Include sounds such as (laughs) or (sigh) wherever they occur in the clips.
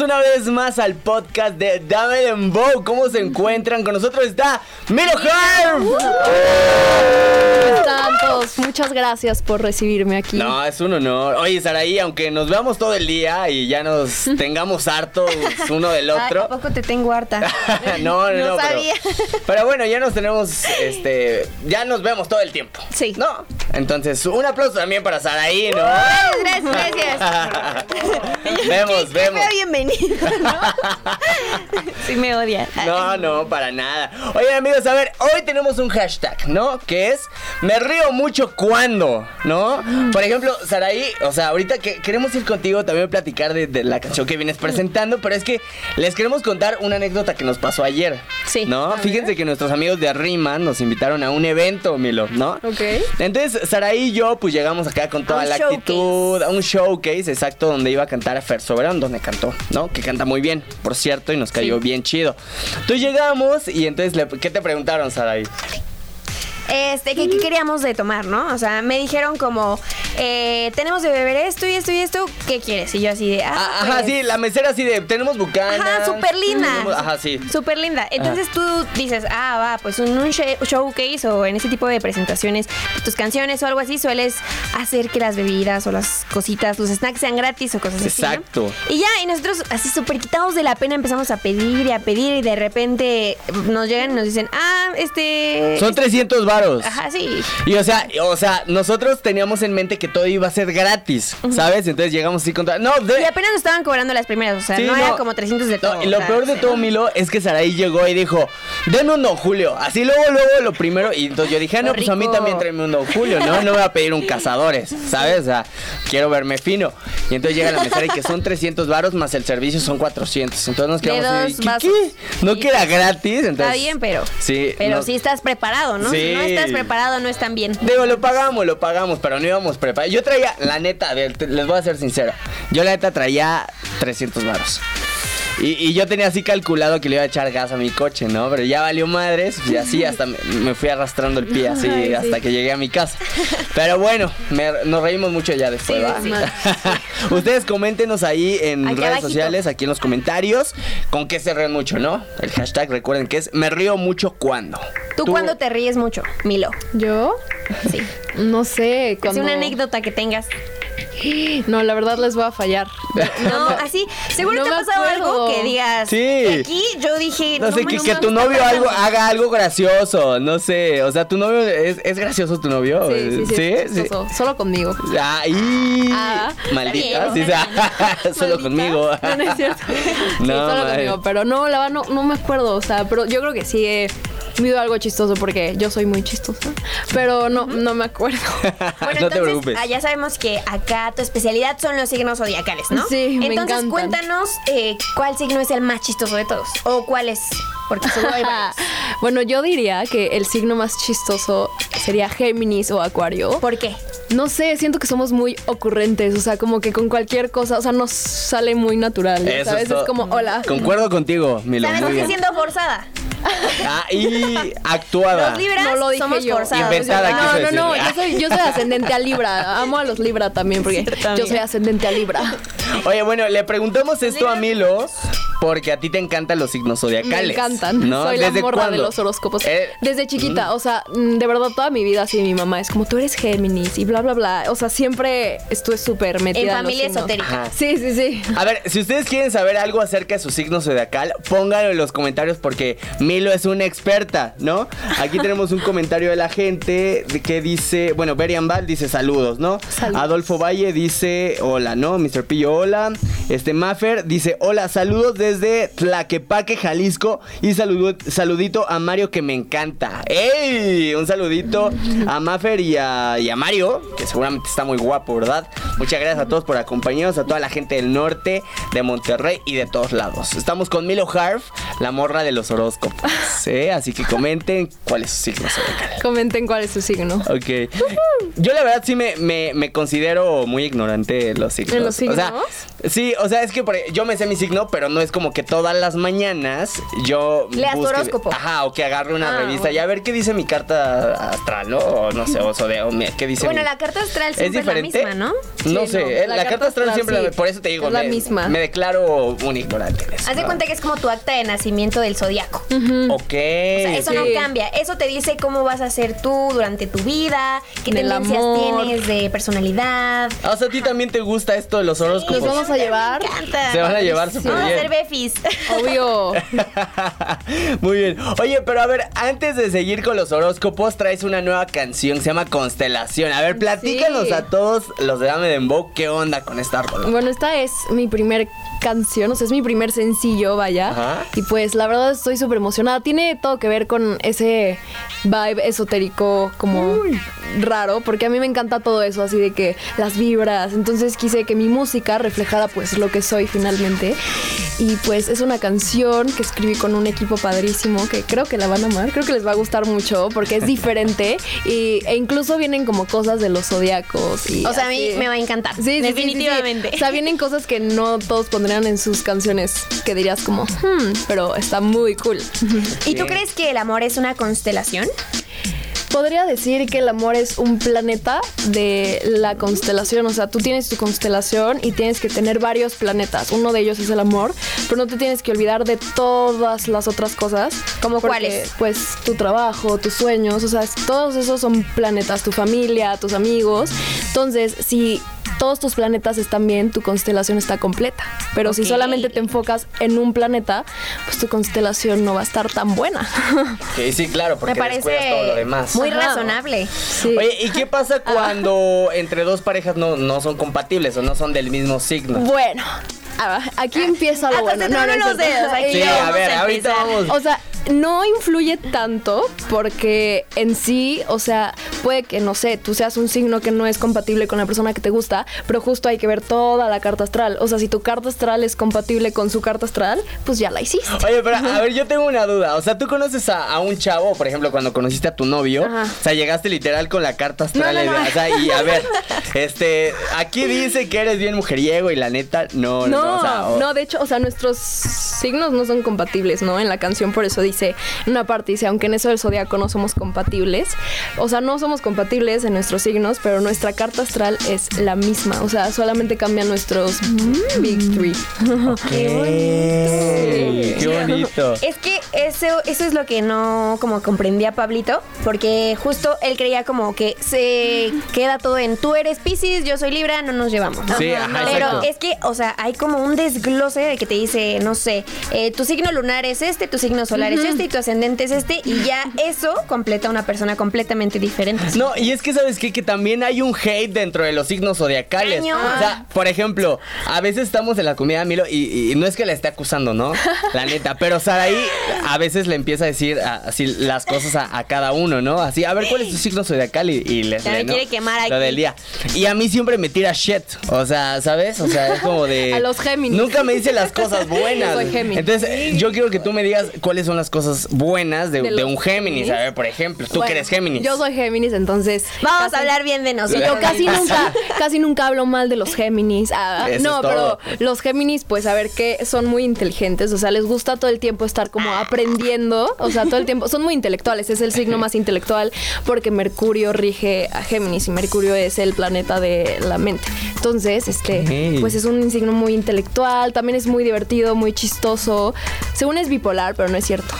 una vez más al podcast de Dame Dembow. ¿Cómo se encuentran? Con nosotros está Milo Harm. ¿Cómo están todos? Muchas gracias por recibirme aquí. No, es un honor. Oye, Saraí, aunque nos veamos todo el día y ya nos (laughs) tengamos hartos uno del otro. ¿A poco te tengo harta? (laughs) no, no, No no, pero- sabía. Pero, bueno, ya nos tenemos, este, ya nos vemos todo el tiempo. Sí. ¿No? Entonces, un aplauso también para Saraí, ¿no? Gracias, gracias. (laughs) vemos, Qué vemos. feo bienvenido, ¿no? Sí me odia. No, no, para nada. Oigan, amigos, a ver, hoy tenemos un hashtag, ¿no? Que es me río mucho cuando, ¿no? Por ejemplo, Saraí, o sea, ahorita que queremos ir contigo también a platicar de, de la canción que vienes presentando, pero es que les queremos contar una anécdota que nos pasó ayer. Sí. ¿No? Fíjense que nuestros amigos de Rima nos invitaron a un evento, Milo, ¿no? Ok. Entonces, Saraí y yo, pues llegamos acá con toda la showcase. actitud, a un showcase, exacto, donde iba a cantar a Fer Soberón, donde cantó, ¿no? Que canta muy bien, por cierto, y nos cayó bien chido. Entonces llegamos y entonces, ¿qué te preguntaron, Saraí? Este, ¿qué, qué queríamos de tomar, no? O sea, me dijeron como, eh, tenemos de beber esto y esto y esto, ¿qué quieres? Y yo así de, ah, Ah, Ajá, pues, sí, la mesera así de, tenemos bucanas. Ajá, súper linda. tenemos- Ajá, sí. Súper linda. Entonces tú dices, ah, va, pues en un showcase o en ese tipo de presentaciones, tus canciones o algo así, sueles hacer que las bebidas o las cositas, los snacks sean gratis o cosas así. ¿no? Exacto. Y ya, y nosotros así súper quitados de la pena empezamos a pedir y a pedir y de repente nos llegan y nos dicen, ah, este... Son 300 varos. Ajá, sí. Y o sea, o sea, nosotros teníamos en mente que todo iba a ser gratis, ¿sabes? Entonces llegamos así con todo- No, de- Y apenas nos estaban cobrando las primeras, o sea, Sí, no, era no. como 300 de No, todo. y lo o sea, peor de todo, Milo, es que Saraí llegó y dijo, denme un Don Julio. Así luego, luego, lo primero. Y entonces yo dije, ah, no, pues a mí también tráeme un Don Julio, ¿no? No voy a pedir un Cazadores, ¿sabes? O sea, quiero verme fino. Y entonces llega la mesera y que son 300 varos más el servicio son 400. Entonces nos quedamos así, ¿qué, qué? ¿No Sí. que era gratis? Entonces, Está bien, pero... Sí. Pero no- sí estás preparado, ¿no? Sí. No estás preparado, no están bien. Digo, lo pagamos, lo pagamos, pero no íbamos preparados. Yo traía, la neta, les voy a ser sincero. Yo la neta traía 300 varos. Y, y yo tenía así calculado que le iba a echar gas a mi coche, ¿no? Pero ya valió madres y así hasta me, me fui arrastrando el pie así Ay, sí. hasta que llegué a mi casa. Pero bueno, me- nos reímos mucho ya después, Sí, ¿va? sí, (laughs) Ustedes coméntenos ahí en Aquí redes abajito. sociales, aquí en los comentarios, con qué se ríen mucho, ¿no? El hashtag, recuerden que es me río mucho cuando. ¿Tú, cuándo te ríes mucho, Milo? ¿Yo? Sí. No sé. Es Cuando... una anécdota que tengas. (gasps) No, la verdad les voy a fallar. (laughs) No, así, seguro no te ha pasado acuerdo. algo que digas. Sí. Aquí yo dije. No, sé, que, que tu novio algo, haga algo gracioso, no sé. O sea, tu novio es, es gracioso tu novio. Sí, sí, sí. sí. Solo conmigo. Ay, Ah, maldita, sí, bien. o sea, (laughs) solo conmigo. (laughs) No, no es cierto. sí, No, solo madre. conmigo. Pero no, la verdad, no, no me acuerdo. O sea, pero yo creo que sí he vivido algo chistoso porque yo soy muy chistosa. Pero no, no me acuerdo. (laughs) Bueno, (laughs) no te entonces, preocupes. ah, ya sabemos que acá tu especialidad son los signos zodiacales, ¿no? Sí, me Entonces, encantan. cuéntanos eh, cuál signo es el más chistoso de todos. O cuál es. Porque seguro hay varios. (laughs) bueno, yo diría que el signo más chistoso sería Géminis o Acuario. ¿Por qué? No sé, siento que somos muy ocurrentes, o sea, como que con cualquier cosa, o sea, nos sale muy natural, Eso ¿sabes? es todo. Es como, hola. Concuerdo contigo, Milo. ¿Sabes muy que bien. siendo forzada? Ah, y actuada. Los libras No lo dije somos yo. forzados. Inventada, quiso No, no, decir. no, yo soy, yo soy ascendente a Libra. Amo a los Libra también, porque amiga. yo soy ascendente a Libra. Oye, bueno, le preguntamos esto a Milo porque a ti te encantan los signos zodiacales. Me encantan. ¿no? Soy la ¿Desde morra de los horóscopos. Eh, Desde chiquita, o sea, mm, de verdad toda mi vida así mi mamá es como tú eres Géminis y bla bla bla. O sea, siempre estuve súper metida En familia esotérica. Ajá. Sí, sí, sí. A ver, si ustedes quieren saber algo acerca de su signo zodiacal, pónganlo en los comentarios porque Milo es una experta, ¿no? Aquí tenemos un comentario de la gente que dice, bueno, Berian Val dice saludos, ¿no? Saludos. Adolfo Valle dice hola, ¿no? Mr. Pillo, hola. Este Maffer dice hola, saludos desde Tlaquepaque, Jalisco y saludo- saludito a Mario que me encanta. ¡Ey! Un saludito a Maffer y a, y a Mario, que seguramente está muy guapo, ¿verdad? Muchas gracias a todos por acompañarnos, a toda la gente del norte, de Monterrey y de todos lados. Estamos con Milo Harf, la morra de los horóscopos. (laughs) ¿eh? Así que comenten cuál es su signo zodiacal. Comenten cuál es su signo. Ok. Yo la verdad sí me, me- me considero muy ignorante de los signos. ¿En los O sea, signos? Sí, o sea, es que por- yo me sé mi signo, pero no es como que todas las mañanas yo. Leas tu horóscopo. Ajá, o que agarre una Ah, revista y a ver qué dice mi carta astral, ¿no? O no sé, o zodíaco, mi- qué dice Bueno, mi- la carta astral ¿Es siempre es, la diferente? misma, ¿no? No Sí, sé, no, eh, la la, carta carta astral astral siempre, sí, la- por eso te digo, es la me, misma. me declaro un ignorante. en eso, Haz de ¿no? cuenta que es como tu acta de nacimiento del zodiaco. Ok. O sea, eso no cambia. Eso te dice cómo vas a ser tú durante tu vida, qué Del tendencias amor. tienes de personalidad. Ah, O sea, a ti también te gusta esto de los horóscopos. Nos vamos a llevar. Me encanta. Se van a llevar súper Vamos a ser Obvio. (laughs) Muy bien. Oye, pero a ver, antes de seguir con los horóscopos, traes una nueva canción que se llama Constelación. A ver, platícanos Sí. a todos los de Dame Dembow qué onda con esta rola. Bueno, esta es mi primer canción, o sea, es mi primer sencillo, vaya. Ajá. Y pues la verdad estoy súper emocionada. Tiene todo que ver con ese vibe esotérico como raro, porque a mí me encanta todo eso, así de que las vibras. Entonces quise que mi música reflejara pues lo que soy finalmente. Y pues es una canción que escribí con un equipo padrísimo que creo que la van a amar, creo que les va a gustar mucho porque es diferente (laughs) y, e incluso vienen como cosas de los zodiacos. Y O sea, a mí me va a encantar. Sí, sí, sí, sí, sí. definitivamente. O sea, vienen (laughs) cosas que no todos pondrían en sus canciones que dirías como, hmm, pero está muy cool. ¿Y tú crees que el amor es una constelación? Podría decir que el amor es un planeta de la constelación. O sea, tú tienes tu constelación y tienes que tener varios planetas. Uno de ellos es el amor, pero no te tienes que olvidar de todas las otras cosas. ¿Cómo Porque, cuáles? Pues tu trabajo, tus sueños, o sea, todos esos son planetas, tu familia, tus amigos. Entonces, si todos tus planetas están bien, tu constelación está completa. Pero si solamente te enfocas en un planeta, pues tu constelación no va a estar tan buena. (laughs) Sí, claro, porque me descuidas parece todo lo demás. muy Ajá. razonable. Sí. Oye, ¿y qué pasa cuando entre dos parejas no, no son compatibles o no son del mismo signo? Bueno, aquí empieza lo bueno. se tronan es los dedos aquí. Sí, a ver, ahorita vamos. O sea, no influye tanto porque en sí, o sea, puede que, no sé, tú seas un signo que no es compatible con la persona que te gusta, pero justo hay que ver toda la carta astral. O sea, si tu carta astral es compatible con su carta astral, pues ya la hiciste. Oye, pero a ver, yo tengo una duda. O sea, tú conoces a, a un chavo, por ejemplo, cuando conociste a tu novio. Ajá. O sea, llegaste literal con la carta astral. No, no, no. O sea, y a ver, (laughs) este, aquí dice que eres bien mujeriego y la neta, no, no. No, no, o sea, o- no, de hecho, o sea, nuestros signos no son compatibles, ¿no? En la canción por eso dice, en una parte dice, aunque en eso del zodiaco no somos compatibles, o sea, no somos compatibles en nuestros signos, pero nuestra carta astral es la misma, o sea, solamente cambian nuestros Big Three. Ey, Qué bonito. Es que eso, eso es lo que no como comprendía Pablito, porque justo él creía como que se queda todo en tú eres Pisces, yo soy Libra, no nos llevamos. Sí, ajá, Pero exacto. es que, o sea, hay como un desglose de que te dice, no sé, eh, tu signo lunar es este, tu signo solar es este y tu ascendente es este, y ya eso completa una persona completamente diferente. No, y es que sabes qué? que también hay un hate dentro de los signos zodiacales. Cañón. O sea, por ejemplo, a veces estamos en la comida Milo y, y no es que la esté acusando, ¿no? (laughs) La neta, pero Saraí a veces le empieza a decir así las cosas a, a cada uno, ¿no? Así, a ver cuál es tu signo zodiacal y, y les lee, ¿no? quiere quemar Lo aquí. del día. Y a mí siempre me tira shit, o sea, ¿sabes? O sea, es como de (laughs) A los Géminis. Nunca me dice las cosas (laughs) buenas. Yo soy Géminis. Entonces, yo quiero que tú me digas cuáles son las cosas buenas de, De de los un Géminis. A ver, por ejemplo, tú Bueno, que eres Géminis. Yo soy Géminis, entonces... Vamos casi- a hablar bien de nosotros. Yo casi nunca, casi nunca hablo mal de los Géminis. Ah, Eso no, pero los Géminis, pues a ver que son muy inteligentes. O sea, les gusta todo el tiempo estar como aprendiendo. O sea, todo el tiempo. Son muy intelectuales. Es el signo más intelectual porque Mercurio rige a Géminis y Mercurio es el planeta de la mente. Entonces, este, pues es un signo muy intelectual. También es muy divertido, muy chistoso. Según es bipolar, pero no es cierto.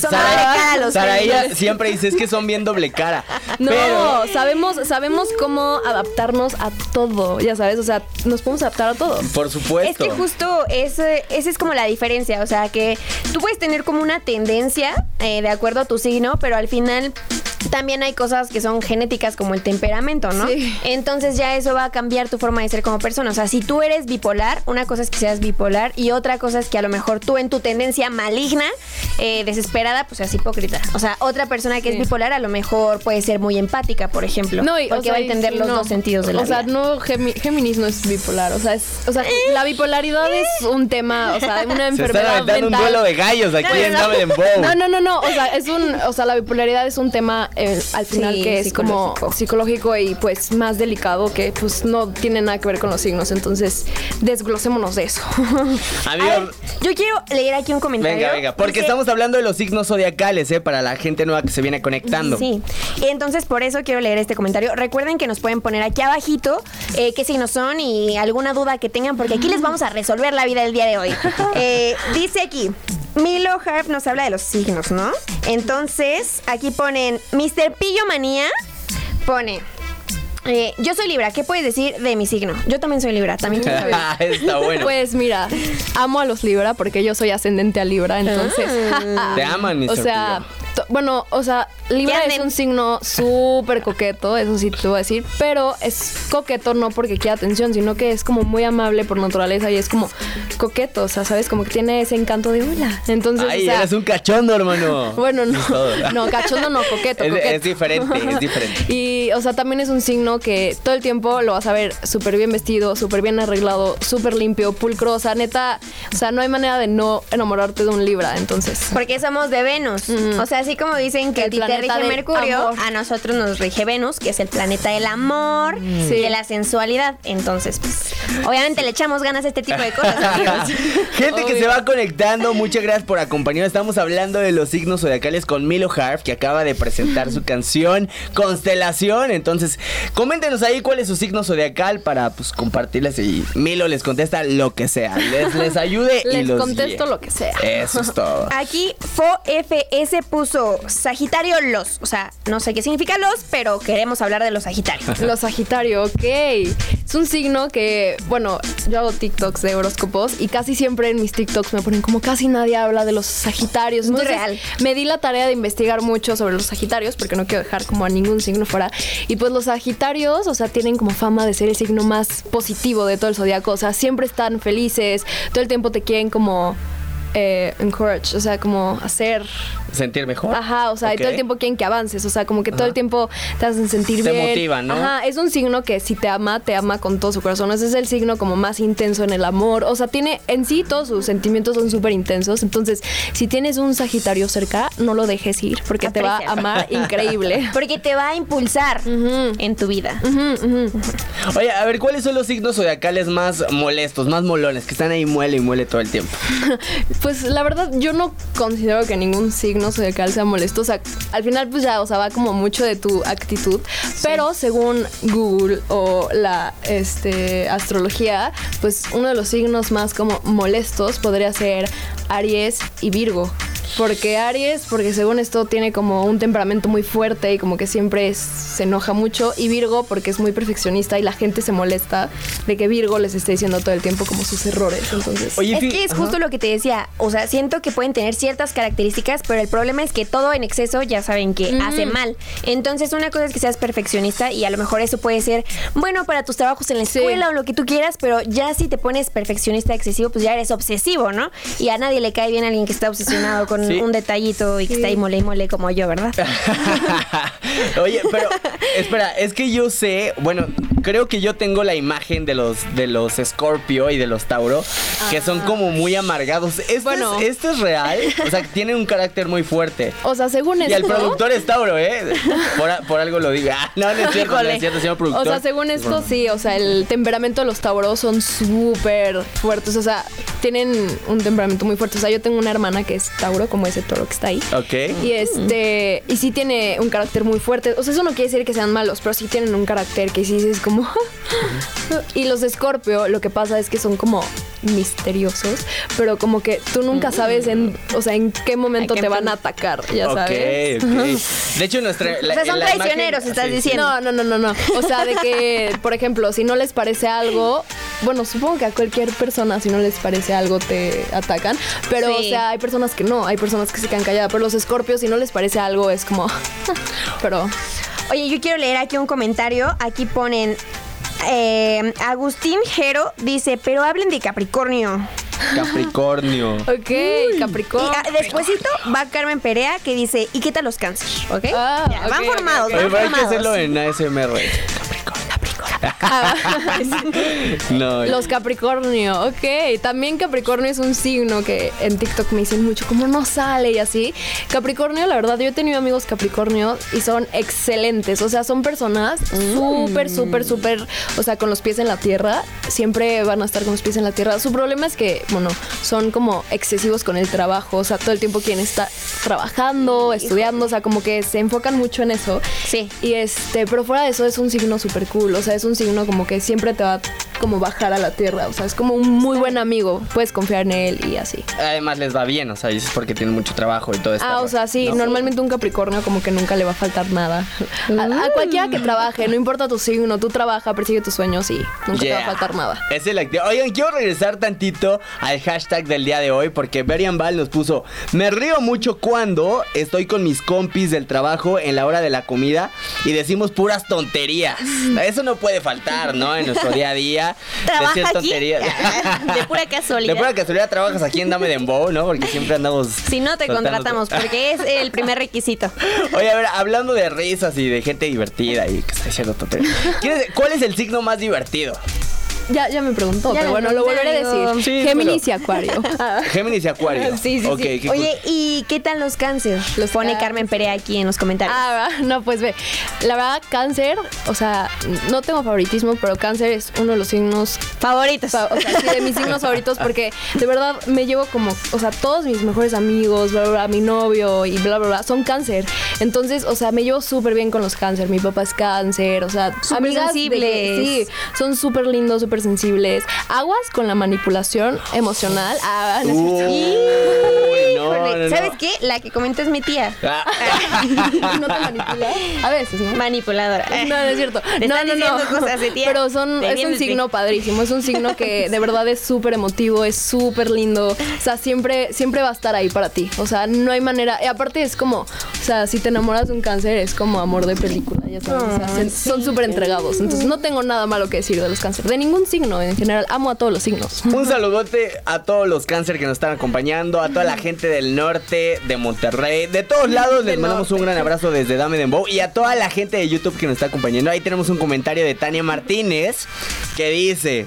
Son Sara- doble cara los Sara, ella siempre dice es que son bien doble cara. No, Pero, sabemos, sabemos cómo adaptarnos a todo, ya sabes, o sea, nos podemos adaptar a todo. por Es supuesto. que justo esa es como la diferencia, o sea que tú puedes tener como una tendencia eh, de acuerdo a tu signo, pero al final también hay cosas que son genéticas como el temperamento, ¿no? Sí. Entonces ya eso va a cambiar tu forma de ser como persona. O sea, si tú eres bipolar, una cosa es que seas bipolar y otra cosa es que a lo mejor tú en tu tendencia maligna, eh, desesperada, pues seas hipócrita. O sea, otra persona que Sí. es bipolar a lo mejor puede ser muy empática, por ejemplo. No, y, porque o sea, va a entender sí, los no. dos sentidos de la O sea, vida. no, Gemi- Géminis no es bipolar. O sea, es, o sea, la bipolaridad es un tema, o sea, una Se están enfermedad aventando un mental. duelo de gallos aquí No, no, en. No, no, no, no. O sea, es un, o sea, la bipolaridad es un tema eh, al final Sí, que es como psicológico. y pues más delicado que pues no tiene nada que ver con los signos. Entonces, desglosémonos de eso. (laughs) Amigo, ver, yo quiero leer aquí un comentario. venga, venga, porque Dice- estamos hablando de los signos zodiacales, ¿eh? Para la gente nueva que se viene conectando. Sí, entonces por eso quiero leer este comentario. Recuerden que nos pueden poner aquí abajito eh, qué signos son y alguna duda que tengan, porque aquí les vamos a resolver la vida el día de hoy. (laughs) Eh, dice aquí, Milo Harp nos habla de los signos, ¿no? Entonces, aquí ponen, Mr. Pillo Manía pone... eh, yo soy Libra, ¿qué puedes decir de mi signo? Yo también soy Libra, también quiero (laughs) saber. Está bueno. Pues mira, amo a los Libra porque yo soy ascendente a Libra, entonces. Te aman, Mr. (laughs) O sea, Pillo. To- bueno, o sea, Libra es un signo súper coqueto, eso sí te voy a decir, pero es coqueto no porque quiera atención, sino que es como muy amable por naturaleza y es como coqueto, o sea, ¿sabes? Como que tiene ese encanto de hola. Entonces, Ay, o sea, eres un cachondo, hermano. (laughs) bueno, no, (laughs) no, cachondo no, coqueto, (laughs) Es- coqueto. es diferente, es diferente. Y, o sea, también es un signo que todo el tiempo lo vas a ver súper bien vestido, súper bien arreglado, súper limpio, pulcro, o sea, neta, o sea, no hay manera de no enamorarte de un Libra, entonces. Porque somos de Venus. O sea, así como dicen que El a ti te planeta rige Mercurio, amor. a nosotros nos rige Venus, que es el planeta del amor, Sí. de la sensualidad. Entonces, pues, obviamente le echamos ganas a este tipo de cosas, (laughs) amigos. Gente que se va conectando, muchas gracias por acompañarnos. Estamos hablando de los signos zodiacales con Milo Harf, que acaba de presentar su (laughs) canción Constelación. Entonces, coméntenos ahí cuál es su signo zodiacal para pues compartirles y Milo les contesta lo que sea. Les, les ayude y Les los contesto guíe. lo que sea. Eso es todo. Aquí FOFS puso Sagitario los. O sea, no sé qué significa los, pero queremos hablar de los Sagitarios. (laughs) Los Sagitario, ok. Es un signo que, bueno, yo hago TikToks de horóscopos y casi siempre en mis TikToks me ponen como casi nadie habla de los Sagitarios. Muy Entonces, real. Me di la tarea de investigar mucho sobre los Sagitarios porque no quiero dejar como a ningún signo fuera. Y pues los Sagitarios, o sea, tienen como fama de ser el signo más positivo de todo el zodiaco. O sea, siempre están felices, todo el tiempo te quieren como eh, encourage, o sea, como hacer Sentir mejor. Ajá, o sea, y todo el tiempo quieren que avances, o sea, como que todo el tiempo te hacen sentir Te bien. motivan, ¿no? Ajá, es un signo que si te ama, te ama con todo su corazón. Ese es el signo como más intenso en el amor. O sea, tiene en sí todos sus sentimientos son súper intensos. Entonces, si tienes un Sagitario cerca, no lo dejes ir porque te va a amar increíble. (laughs) Porque te va a impulsar en tu vida. Ujú, ujú. Oye, a ver, ¿cuáles son los signos zodiacales más molestos, más molones, que están ahí muele y muele todo el tiempo? (laughs) Pues la verdad, yo no considero que ningún signo zodiacal sea molesto. O sea, al final, pues ya, o sea, va como mucho de tu actitud. Pero según Google o la este, astrología, pues uno de los signos más como molestos podría ser Aries y Virgo. Porque Aries, porque según esto tiene como un temperamento muy fuerte y como que siempre es- se enoja mucho. Y Virgo porque es muy perfeccionista y la gente se molesta de que Virgo les esté diciendo todo el tiempo como sus errores. Entonces, Oye, Es que es Ajá. justo lo que te decía. O sea, siento que pueden tener ciertas características, pero el problema es que todo en exceso ya saben que hace mal. Entonces, una cosa es que seas perfeccionista y a lo mejor eso puede ser bueno para tus trabajos en la Sí. escuela o lo que tú quieras, pero ya si te pones perfeccionista excesivo, pues ya eres obsesivo, ¿no? Y a nadie le cae bien alguien que está obsesionado con Sí. un detallito y que está ahí mole y mole como yo, ¿verdad? (laughs) Oye, pero espera, es que yo sé, bueno, creo que yo tengo la imagen de los de los Scorpio y de los Tauro que son como muy amargados. ¿Esto, Bueno. es, ¿Esto es real? O sea, que tienen un carácter muy fuerte. o sea, según Y esto... el productor es Tauro, ¿eh? Por, a- por algo lo diga. Ah, no, no es cierto, no Híjole. es cierto, señor productor. O sea, según esto, sí, o sea, el temperamento de los tauros son súper fuertes, o sea, tienen un temperamento muy fuerte. O sea, yo tengo una hermana que es tauro, como ese toro que está ahí. Ok. Y este, y sí tiene un carácter muy fuerte. O sea, eso no quiere decir que sean malos, pero sí tienen un carácter que sí es como. (laughs) y los de Scorpio, lo que pasa es que son como misteriosos, pero como que tú nunca sabes en, o sea, en qué momento ¿A qué te van a atacar, ya sabes. ok. De hecho, nuestra. O sea, son la imagen- traicioneros, estás sí. diciendo. No, no, no, no, no. O sea, de que, por ejemplo, si no les parece algo, bueno, supongo que a cualquier persona si no les parece algo te atacan, pero Sí. o sea, hay personas que no, hay personas que se quedan calladas, pero los escorpios si no les parece algo es como, (laughs) pero Oye, yo quiero leer aquí un comentario. Aquí ponen. eh, Agustín Jero dice, pero hablen de Capricornio. Capricornio. (laughs) ok, Y Capricornio. ah, despuésito va Carmen Perea que dice, ¿y qué tal los cáncer? ¿Ok? Ah, Ya, ok, van formados, ok. van pero hay que formados. hacerlo en ASMR. (laughs) No. Los Capricornio, ok. También Capricornio es un signo que en TikTok me dicen mucho, como no sale y así. Capricornio, la verdad, yo he tenido amigos Capricornio y son excelentes. O sea, son personas súper, súper, súper, o sea, con los pies en la tierra. Siempre van a estar con los pies en la tierra. Su problema es que, bueno, son como excesivos con el trabajo. O sea, todo el tiempo quieren estar trabajando, estudiando. O sea, como que se enfocan mucho en eso. Sí. Y este, pero fuera de eso es un signo súper cool. O sea, es un signo como que siempre te va como bajar a la tierra. O sea, es como un muy buen amigo. Puedes confiar en él y así. Además les va bien, o sea, dices porque tienen mucho trabajo y todo esto. Ah, o sea, sí, normalmente un Capricornio como que nunca le va a faltar nada. A, a cualquiera que trabaje, no importa tu signo, tú trabaja, persigue tus sueños y nunca te va a faltar nada. Es el activo. Oigan, quiero regresar tantito al hashtag del día de hoy porque Berian Val nos puso, me río mucho cuando estoy con mis compis del trabajo en la hora de la comida y decimos puras tonterías. (laughs) Eso no puede faltar, ¿no? En nuestro día a día. ¿Trabaja decir aquí? tonterías. (laughs) De pura casualidad. De pura casualidad trabajas aquí en Dame Dembow, ¿no? Porque siempre andamos... Si no te contratamos, porque es el primer requisito. (laughs) Oye, a ver, hablando de risas y de gente divertida y que está diciendo tonterías. ¿quieres- ¿Cuál es el signo más divertido? Ya, ya me preguntó, Ya pero bueno, lo volveré a decir. Sí, Géminis pero- y Acuario. (laughs) Géminis y Acuario. (laughs) Sí, sí. Oye, ¿y qué tal los cáncer? Los pone cáncer. Carmen Perea aquí en los comentarios. Ah, no, pues ve. La verdad, cáncer, o sea, no tengo favoritismo, pero cáncer es uno de los signos Favoritos. fa- o sea, sí, de mis signos (laughs) favoritos porque de verdad me llevo como, o sea, todos mis mejores amigos, bla, bla, bla, mi novio y bla, bla, bla, son cáncer. Entonces, o sea, me llevo súper bien con los cáncer. Mi papá es cáncer, o sea, Súper amigas de que- sensibles. sí, son súper lindos, súper sensibles. Aguas con la manipulación emocional. Ah, Híjole, no, no. ¿Sabes qué? La que comenta es mi tía. Ah. (laughs) ¿No te manipula? A veces, ¿no? Manipuladora. No, no es cierto. Te no, no, no. cosas de tía. Pero son, es un signo padrísimo. Es un signo que de verdad es súper emotivo, es súper lindo. O sea, siempre, siempre va a estar ahí para ti. O sea, no hay manera. Y aparte es como, o sea, si te enamoras de un cáncer, es como amor de película. Ya sabes. o sea, son súper entregados. Entonces no tengo nada malo que decir de los cánceres. De ningún signo en general. Amo a todos los signos. Un saludote a todos los cáncer que nos están acompañando, a toda la gente del norte, de Monterrey, de todos lados. Les mandamos un gran abrazo desde Dame Dembow y a toda la gente de YouTube que nos está acompañando. Ahí tenemos un comentario de Tania Martínez que dice: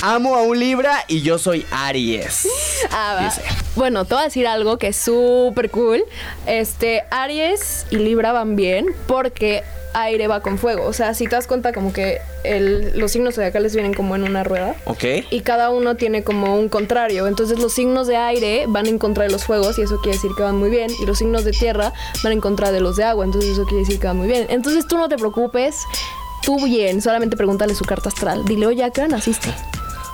Amo a un Libra y yo soy Aries. Ah, va. Dice. Bueno, te voy a decir algo que es súper cool. Este, Aries y Libra van bien porque aire va con fuego. O sea, si te das cuenta como que el- los signos zodiacales vienen como en una rueda. ¿Ok? Y cada uno tiene como un contrario. Entonces los signos de aire van en contra de los fuegos y eso quiere decir que van muy bien. Y los signos de tierra van en contra de los de agua. Entonces eso quiere decir que van muy bien. Entonces tú no te preocupes. Tú bien, solamente pregúntale su carta astral. Dile, oye, ¿a qué hora naciste?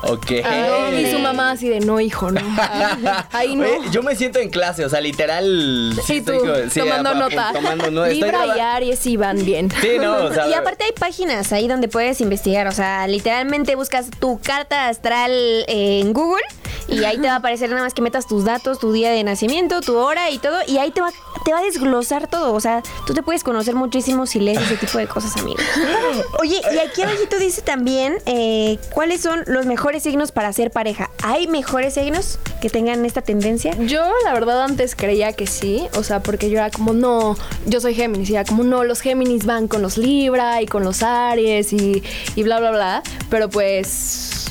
Ok. Y su mamá así de, no, hijo, no. (laughs) Ahí no. Oye, yo me siento en clase, o sea, literal. Sí, tú, tomando a- a- nota. Tomando nota. Libra y Aries iban bien. Sí, no, o sea. (laughs) Y aparte hay páginas ahí donde puedes investigar, o sea, literalmente buscas tu carta astral eh, en Google y ahí te va a aparecer nada más que metas tus datos, tu día de nacimiento, tu hora y todo, y ahí te va, te va a desglosar todo, o sea, tú te puedes conocer muchísimo si lees ese tipo de cosas, amigo. (laughs) Oye, y aquí abajito dice también eh, cuáles son los mejores signos para ser pareja. ¿Hay mejores signos que tengan esta tendencia? Yo, la verdad, antes creía que sí. O sea, porque yo era como, no, yo soy Géminis. Y era como, no, los Géminis van con los Libra y con los Aries y, y bla, bla, bla. Pero pues.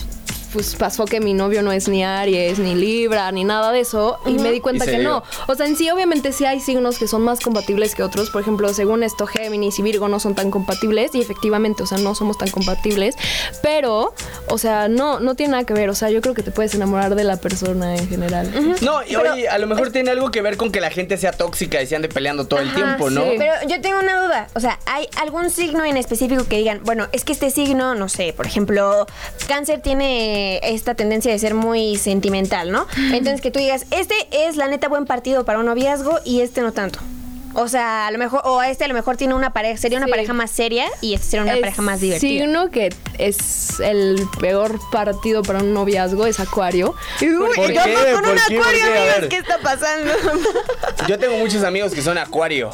Pues pasó que mi novio no es ni Aries, ni Libra, ni nada de eso. Y me di cuenta que dio. no. O sea, en sí, obviamente, sí hay signos que son más compatibles que otros. Por ejemplo, según esto, Géminis y Virgo no son tan compatibles. Y efectivamente, o sea, no somos tan compatibles. Pero, o sea, no, no tiene nada que ver. O sea, yo creo que te puedes enamorar de la persona en general. No, y oye, a lo mejor tiene algo que ver con que la gente sea tóxica y se ande peleando todo el tiempo, ¿no? sí. Pero yo tengo una duda. O sea, ¿hay algún signo en específico que digan, bueno, es que este signo, no sé, por ejemplo, cáncer tiene esta tendencia de ser muy sentimental, ¿no? Entonces que tú digas, este es la neta buen partido para un noviazgo y este no tanto. O sea, a lo mejor, o este a lo mejor tiene una pareja, sería una Sí. pareja más seria y este sería una El pareja más divertida. signo que es el peor partido para un noviazgo es Acuario. Uy, ¿Por yo qué? con ¿Por un qué? ¿Por acuario, qué? A amigos. ¿qué está pasando? (laughs) Yo tengo muchos amigos que son acuario.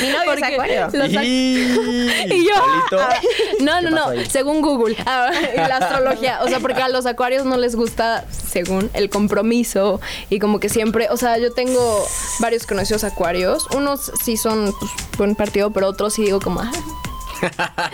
Mi novio es acuario. los ac- y... (laughs) Y yo, ah, no, no, ¿Qué no, según Google, ah, y la astrología, o sea, porque a los acuarios no les gusta, según, el compromiso y como que siempre, o sea, yo tengo varios conocidos acuarios, unos sí son pues, buen partido, pero otros sí digo como, ah,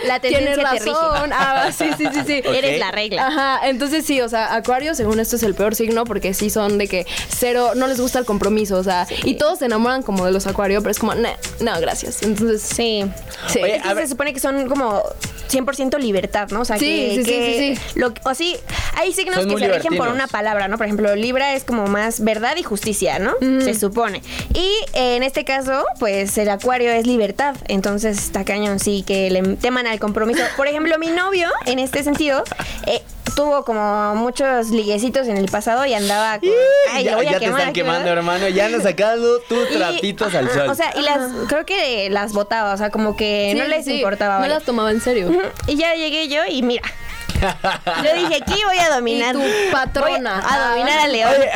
La Tienes tendencia te rige. razón. Ah, sí, sí, sí, sí. (laughs) Eres la regla. Ajá, entonces sí, o sea, Acuario, según esto es el peor signo porque sí son de que cero, no les gusta el compromiso, o sea, y todos se enamoran como de los Acuario, pero es como, "Nah, no, gracias. Entonces, Sí. sí. Oye, se supone que son como 100% libertad, ¿no? O sea, Sí, que, sí, sí, que sí, sí. Lo, o sí, hay signos Son que se rigen por una palabra, ¿no? Por ejemplo, Libra es como más verdad y justicia, ¿no? Se supone. Y eh, en este caso, pues el Acuario es libertad. Entonces está cañón, sí, que le teman al compromiso. Por ejemplo, mi novio, en este sentido, eh, tuvo como muchos liguecitos en el pasado y andaba con. Ay, ya lo voy a ya te están quemando, ¿verdad? hermano. Ya nos sacando tus trapitos al sol. O sea, y las creo que las botaba, o sea, como que Sí, no les sí, importaba. No las tomaba en serio. Y ya llegué yo y mira. Yo dije, aquí voy a dominar. Y tu patrona. Voy a, a dominar al león. Oye,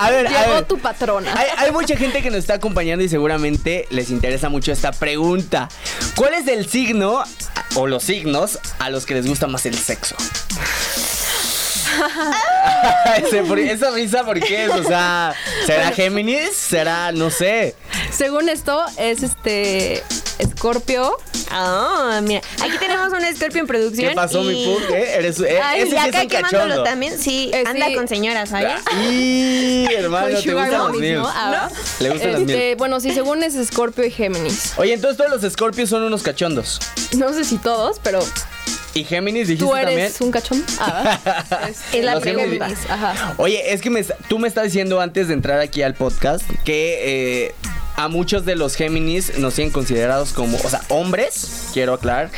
a ver, a Llegó ver. tu patrona. Hay, hay mucha gente que nos está acompañando y seguramente les interesa mucho esta pregunta. ¿Cuál es el signo o los signos a los que les gusta más el sexo? (laughs) Esa risa, ¿por qué es? O sea, ¿será Géminis? ¿Será, no sé? Según esto, es este Escorpio. Ah, mira. Aquí tenemos un Scorpio en producción. ¿Qué pasó, y... mi Pug? ¿Eh? Eres, eh, Ay, ese y sí es acá un quemándolo cachondo. también, sí, Eh, anda sí. con señoras, ¿sabes? Y hermano, con ¿te Sugar gustan los míos? ¿no? Ah, Le gustan las este, mías. Bueno, sí, según es Escorpio y Géminis. Oye, entonces todos los escorpios son unos cachondos. No sé si todos, pero ¿Y Géminis dijiste tú eres también? un cachón. Ah, este, (laughs) Es la Los pregunta. Géminis, Ajá. Oye, es que me, tú me estás diciendo antes de entrar aquí al podcast que eh, a muchos de los Géminis nos tienen considerados como, o sea, hombres, quiero aclarar,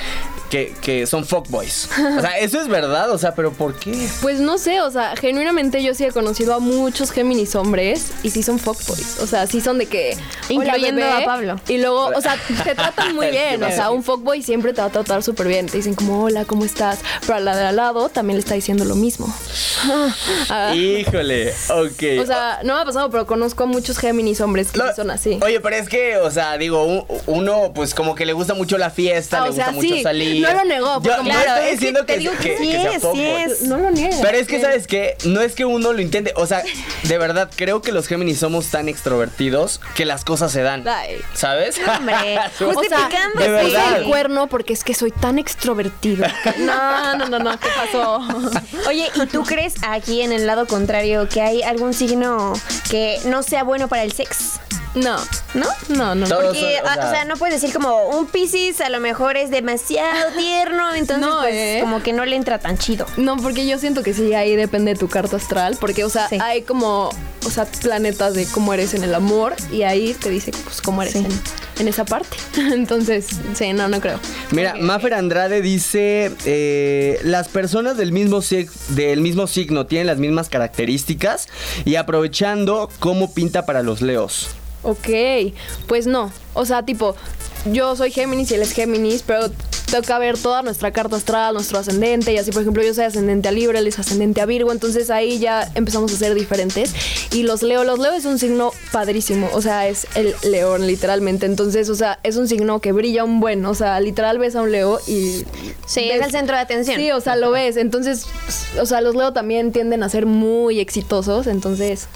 que, que son fuckboys. O sea, eso es verdad, o sea, pero ¿por qué? Pues no sé, o sea, genuinamente yo sí he conocido a muchos Géminis hombres y sí son fuckboys. O sea, sí son de que. "Hola, Incluyendo bebé", a Pablo. Y luego, o sea, (laughs) te tratan muy bien. O sea, un fuckboy siempre te va a tratar súper bien. Te dicen como, hola, ¿cómo estás? Pero a la de al lado también le está diciendo lo mismo. (laughs) Ah, Híjole, ok. o sea, no me ha pasado, pero conozco a muchos Géminis hombres que Lo- son así. Oye, pero es que, o sea, digo, un- uno, pues como que le gusta mucho la fiesta, Ah, le o sea, gusta mucho sí, salir. No lo negó, Yo como- no Claro, estoy es que diciendo te que, digo que que- sí que sea es, sí es. No lo niega. Pero es que, ¿sabes qué? No es que uno lo intente. O sea, de verdad, creo que los Géminis somos tan extrovertidos que las cosas se dan. Ay. ¿Sabes? Hombre, (laughs) O sea, justificando. de me puse verdad. el cuerno porque es que soy tan extrovertido. No, no, no, no, ¿qué pasó? Oye, ¿y tú crees aquí en el lado contrario que hay algún signo que no sea bueno para el sex? No, ¿No? no, no. Todos Porque, son- o ah, sea- o sea, no puedes decir como un Piscis a lo mejor es demasiado tierno, (laughs) entonces No, pues ¿eh? como que no le entra tan chido. No, porque yo siento que sí, ahí depende de tu carta astral, porque, o sea, Sí. hay como, o sea, planetas de cómo eres en el amor y ahí te dice, pues, cómo eres Sí. en, en esa parte. (laughs) Entonces, sí, no, no creo. Mira, Maffer Andrade dice: eh, Las personas del mismo, del mismo signo tienen las mismas características y aprovechando cómo pinta para los leos. Ok, pues no. O sea, tipo, yo soy Géminis y él es Géminis, pero toca ver toda nuestra carta astral, nuestro ascendente, y así, por ejemplo, yo soy ascendente a Libra, él es ascendente a Virgo, entonces ahí ya empezamos a ser diferentes. Y los Leo, los Leo es un signo padrísimo, o sea, es el león, literalmente. Entonces, o sea, es un signo que brilla un buen, o sea, literal ves a un Leo y. Sí, ves- es el centro de atención. Sí, o sea, lo ves. Entonces, o sea, los Leo también tienden a ser muy exitosos, entonces.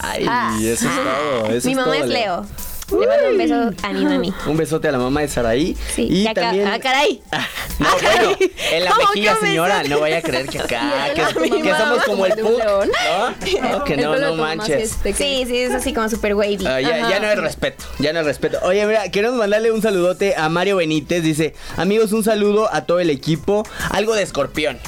Ay, Ah. eso es todo. eso Mi mamá todo, es Leo. Le mando un beso a mi mami. Un besote a la mamá de Saraí. Sí, y acá, también. ah, caray. (laughs) No, (laughs) Ah, bueno, caray. en la ¿Cómo mejilla, señora. No vaya a creer que (laughs) acá, que, somos como el. No, que no, no manches. es de que- Sí, sí, es así como super wavy. Ah, ya no hay respeto, ya no hay respeto. Oye, mira, queremos mandarle un saludote a Mario Benítez. Dice, amigos, un saludo a todo el equipo. Algo de escorpión.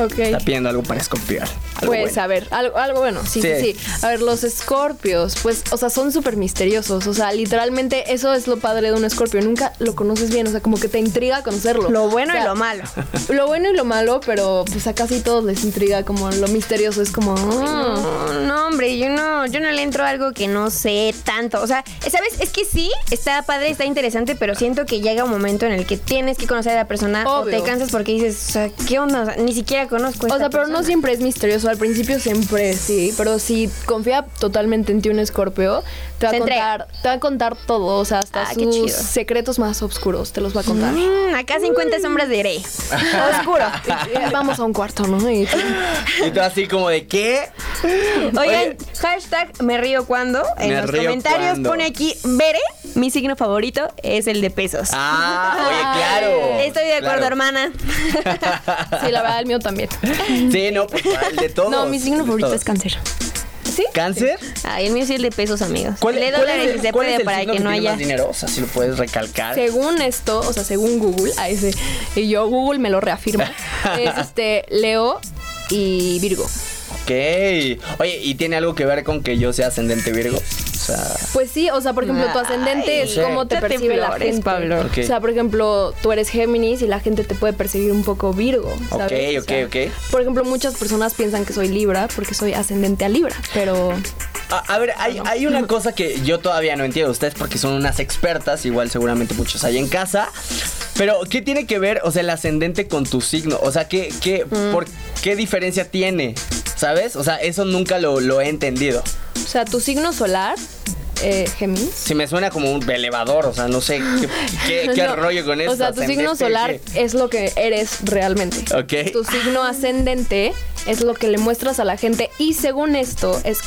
Ok. Está pidiendo algo para escorpión. Algo Pues bueno. a ver, algo, algo bueno, sí, sí, Sí. sí, A ver, los escorpios, pues, o sea, son súper misteriosos. O sea, literalmente eso es lo padre de un escorpio. Nunca lo conoces bien, o sea, como que te intriga conocerlo. Lo bueno O sea, y lo malo. (laughs) Lo bueno y lo malo, pero pues a casi todos les intriga como lo misterioso. Es como. No, hombre, yo no, yo no le entro a algo que no sé tanto. O sea, ¿sabes? Es que sí, está padre, está interesante, pero siento que llega un momento en el que tienes que conocer a la persona Obvio. o te cansas porque dices, o sea, ¿qué onda? O sea, ni siquiera conozco a O esta sea, pero no siempre es misterioso. Al principio siempre sí. Pero si confía totalmente en ti un escorpio, te va, a contar, te va a contar todo. O sea, hasta Ah, sus secretos más oscuros te los va a contar. Mm, acá 50 sombras de Grey. (laughs) Oscuro. (laughs) Vamos a un cuarto, ¿no? Y tú- Y tú así como de, ¿qué? Oigan, Oye. hashtag me río cuando en los comentarios cuando. pone aquí Bere, mi signo favorito es el de pesos. Ah, (laughs) oye, claro. Estoy de acuerdo, claro. hermana. (laughs) Sí, la verdad, el mío también. Sí, no, pues el de todos. No, mi signo favorito todos. es cáncer. ¿Sí? ¿Cáncer? Ay, el mío sí es el de pesos, amigos. ¿Cuál, el de cuál dólares es, el- se cuál es puede el para signo que no haya. más dinero? O sea, si lo puedes recalcar. Según esto, o sea, según Google, a ese, y yo Google me lo reafirma, (laughs) es este Leo y Virgo. Ok. Oye, ¿y tiene algo que ver con que yo sea ascendente Virgo? Sea, Pues sí, o sea, por ejemplo, tu ascendente Ay, es sí. cómo te percibe la flores, gente. Pablo. Ok. O sea, por ejemplo, tú eres Géminis y la gente te puede percibir un poco Virgo. Ok, ¿sabes? O ok, sea, ok. Por ejemplo, muchas personas piensan que soy Libra porque soy ascendente a Libra, pero a, a ver, hay, hay una cosa que yo todavía no entiendo. Ustedes porque son unas expertas, igual seguramente muchos hay en casa. Pero, ¿qué tiene que ver, o sea, el ascendente con tu signo? O sea, ¿qué, qué, Mm. por, ¿qué diferencia tiene? ¿Sabes? O sea, eso nunca lo, lo he entendido. O sea, tu signo solar, eh, Géminis. Si me suena como un elevador, o sea, no sé qué, qué- (laughs) qué No, rollo con eso. O sea, tu signo solar ¿qué? es lo que eres realmente. Ok. Tu signo ascendente es lo que le muestras a la gente y según esto es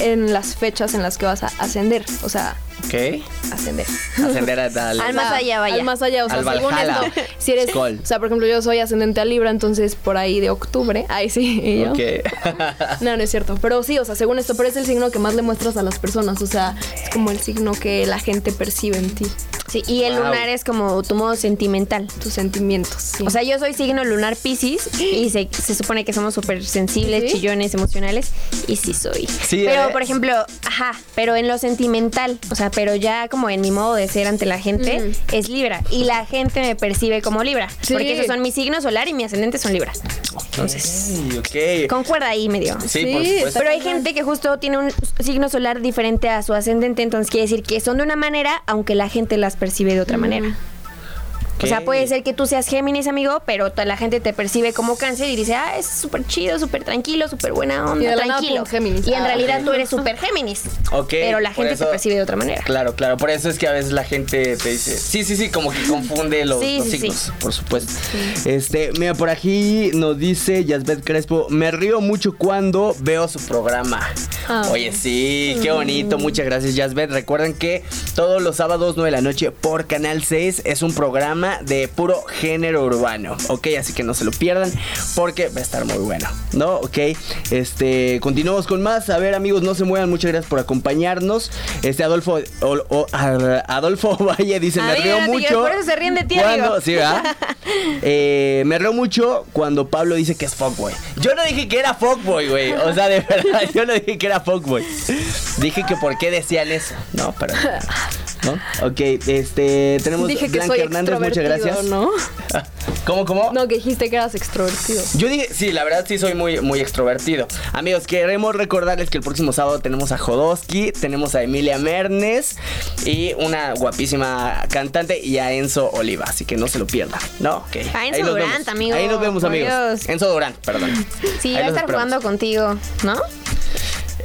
en las fechas en las que vas a ascender. O sea, Ok. ascender. Ascender a tal. Al más allá, vaya. Al más allá, o sea, Al según esto, (laughs) si eres, Skull. o sea, por ejemplo, yo soy ascendente a Libra, entonces por ahí de octubre, ahí sí, (laughs) y yo. Ok. (laughs) No, no es cierto, pero sí, o sea, según esto, pero es el signo que más le muestras a las personas, o sea, es como el signo que la gente percibe en ti, Sí, y el Wow. lunar es como tu modo sentimental. tus sentimientos. sí. O sea, yo soy signo lunar Pisces y se, se supone que somos súper sensibles, ¿Sí? chillones, emocionales. Y sí soy. Sí pero, eres. por ejemplo, ajá, pero en lo sentimental, o sea, pero ya como en mi modo de ser ante la gente, Mm. es Libra. Y la gente me percibe como Libra. Sí. Porque esos son mi signo solar y mi ascendente son Libra. Entonces. Ok. Concuerda ahí medio. Sí, por Sí, supuesto. Pero hay gente que justo tiene un signo solar diferente a su ascendente, entonces quiere decir que son de una manera, aunque la gente las percibe de otra manera. O sea, puede ser que tú seas Géminis, amigo, pero toda la gente te percibe como cáncer y dice, ah, es súper chido, súper tranquilo, súper buena Y onda, de la nada, tranquilo. Géminis. Y en Ah, realidad tú eres súper Géminis. Ok, Pero la gente eso- te percibe de otra manera. Claro, claro. Por eso es que a veces la gente te dice. Sí, sí, sí, como que confunde los, Sí, los sí, signos, por supuesto. Este, mira, por aquí nos dice Yasbet Crespo. Me río mucho cuando veo su programa. Ah. Oye, sí, qué bonito. Muchas gracias, Yasbet. Recuerden que todos los sábados, 9 de la noche, por Canal 6, es un programa de puro género urbano. Ok, así que no se lo pierdan porque va a estar muy bueno. ¿No? Ok. Este, continuamos con más. A ver, amigos, no se muevan. Muchas gracias por acompañarnos. Este, Adolfo, o- o- a- Adolfo (laughs) Valle dice: Me río mucho. por eso se ríen de ti, cuando. Sí, ¿verdad? (laughs) Eh, me río mucho cuando Pablo dice que es fuckboy. Yo no dije que era fuckboy, güey. O sea, de (laughs) verdad, yo no dije que era fuckboy. Dije que por qué decían eso. No, pero. ¿No? Ok, este. Tenemos Dije que Blanca soy Hernández, muchas gracias. ¿no? (laughs) ¿Cómo, cómo? No, que dijiste que eras extrovertido. Yo dije, sí, la verdad sí soy muy, muy extrovertido. Amigos, queremos recordarles que el próximo sábado tenemos a Jodosky, tenemos a Emilia Mernes y una guapísima cantante y a Enzo Oliva. Así que no se lo pierdan, ¿no? Ok. A Enzo Durant, vemos. amigo, Ahí nos vemos, amigos. Enzo Durant, perdón. Sí, va a estar esperamos. jugando contigo, ¿no?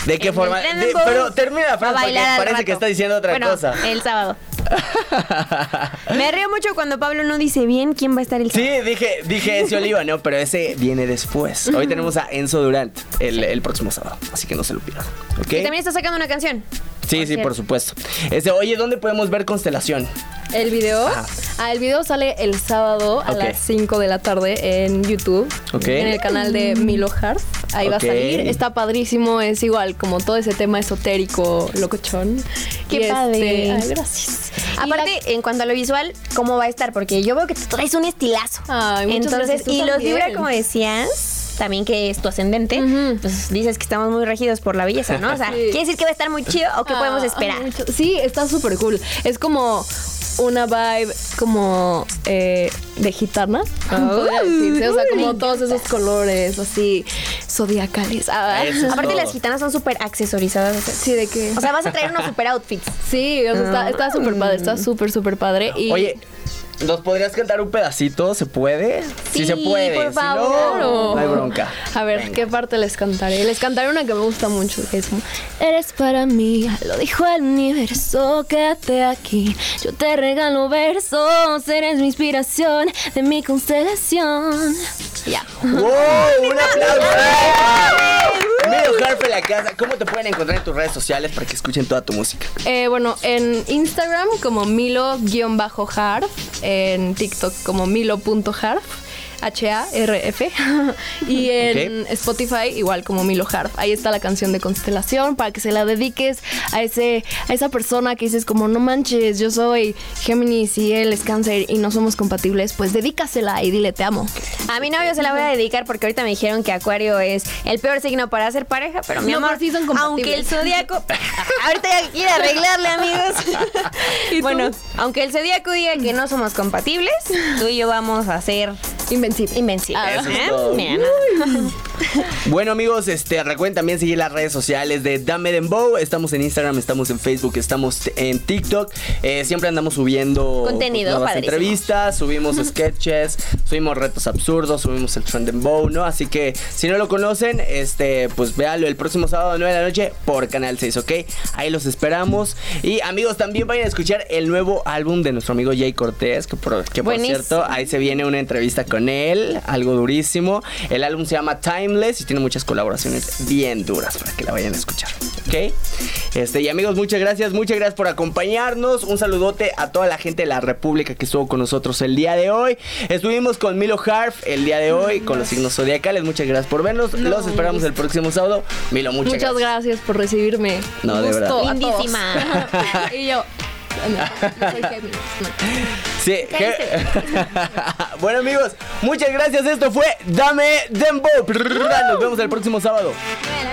¿De qué En forma? De- pero termina la frase porque parece rato. que está diciendo otra Bueno, cosa. El sábado. (laughs) Me río mucho cuando Pablo no dice bien quién va a estar el Sí, sábado. dije, dije Enzo Oliva, no, pero ese viene después. Hoy tenemos a Enzo Durant el, el próximo sábado, así que no se lo pierdan. ¿Ok? Y también está sacando una canción. Sí, sí, cierto. por supuesto. Este, oye, ¿dónde podemos ver Constelación? El video, Ajá. ah, el video sale el sábado a Ok. las 5 de la tarde en YouTube, Ok. en el canal de Milo Hart. Ahí va a salir. Está padrísimo, es igual como todo ese tema esotérico, locochón. Qué Y este, padre. ay, gracias. Aparte, en cuanto a lo visual, ¿cómo va a estar? Porque yo veo que tú traes un estilazo. Ay, Entonces, y los. Libra, como decías, también que es tu ascendente, Ujú. pues dices que estamos muy regidos por la belleza, ¿no? O sea, (laughs) Sí. ¿quiere decir que va a estar muy chido o qué Ah, podemos ah, esperar? Sí, está súper cool. Es como una vibe como eh, de gitana, decirse. O sea, como todos esos colores así zodiacales. Ah, Eso. Aparte, todo. las gitanas son súper accesorizadas. o sea, Sí, de que... O sea, vas a traer unos super outfits. sí, o sea, está- está súper padre, está Mm. súper, súper padre. Y Oye, ¿nos podrías cantar un pedacito? ¿Se puede? Sí, se puede. por si no, favor. no hay bronca. A ver, Venga. ¿qué parte les cantaré? Les cantaré una que me gusta mucho, que es como Eres para mí, lo dijo el universo, quédate aquí Yo te regalo versos, eres mi inspiración, de mi constelación Ya ¡Wow! ¡Un aplauso! ¿Cómo te pueden encontrar en tus redes sociales para que escuchen toda tu música? Eh, bueno, en Instagram como Milo-Harf, en TikTok como Milo.harf. H-A-R-F. (laughs) y en Spotify, igual como Milo Harf. Ahí está la canción de Constelación para que se la dediques a ese a esa persona que dices como no manches, yo soy Géminis y él es cáncer y no somos compatibles, pues dedícasela y dile te amo. A mi novio se la voy a dedicar porque ahorita me dijeron que Acuario es el peor signo para ser pareja, pero mi No, amor, pero sí son compatibles. aunque el zodiaco, (laughs) ahorita ya quiere arreglarle, amigos. (laughs) Bueno, aunque el zodiaco diga que no somos compatibles, tú y yo vamos a ser Invencible. invencibles. Eso es todo. Mira, nada. Bueno amigos, este recuerden también seguir las redes sociales de Dame Dembow. Estamos en Instagram, estamos en Facebook, estamos en TikTok. Eh, siempre andamos subiendo Contenido, nuevas padrísimo. entrevistas, subimos (laughs) sketches, subimos retos absurdos, subimos el Trend Dembow, ¿no? Así que si no lo conocen, este, pues véalo el próximo sábado a 9 de la noche por Canal 6, ¿ok? Ahí los esperamos. Y amigos, también vayan a escuchar el nuevo álbum de nuestro amigo Jay Cortés, que por, que por cierto, ahí se viene una entrevista con él, algo durísimo. El álbum se llama Timeless y tiene muchas colaboraciones bien duras para que la vayan a escuchar. ¿Ok? Este, y amigos, muchas gracias, muchas gracias por acompañarnos. Un saludote a toda la gente de la República que estuvo con nosotros el día de hoy. Estuvimos con Milo Harf el día de hoy, con los signos zodiacales. Muchas gracias por vernos. No, los esperamos el próximo sábado. Milo, muchas, Muchas gracias por recibirme. No, Un de gusto verdad. Lindísima. (laughs) y yo. (laughs) no, yo soy no. Sí, ¿Qué que- (laughs) bueno amigos, muchas gracias. Esto fue Dame Dembo. Nos vemos el próximo sábado. Bueno,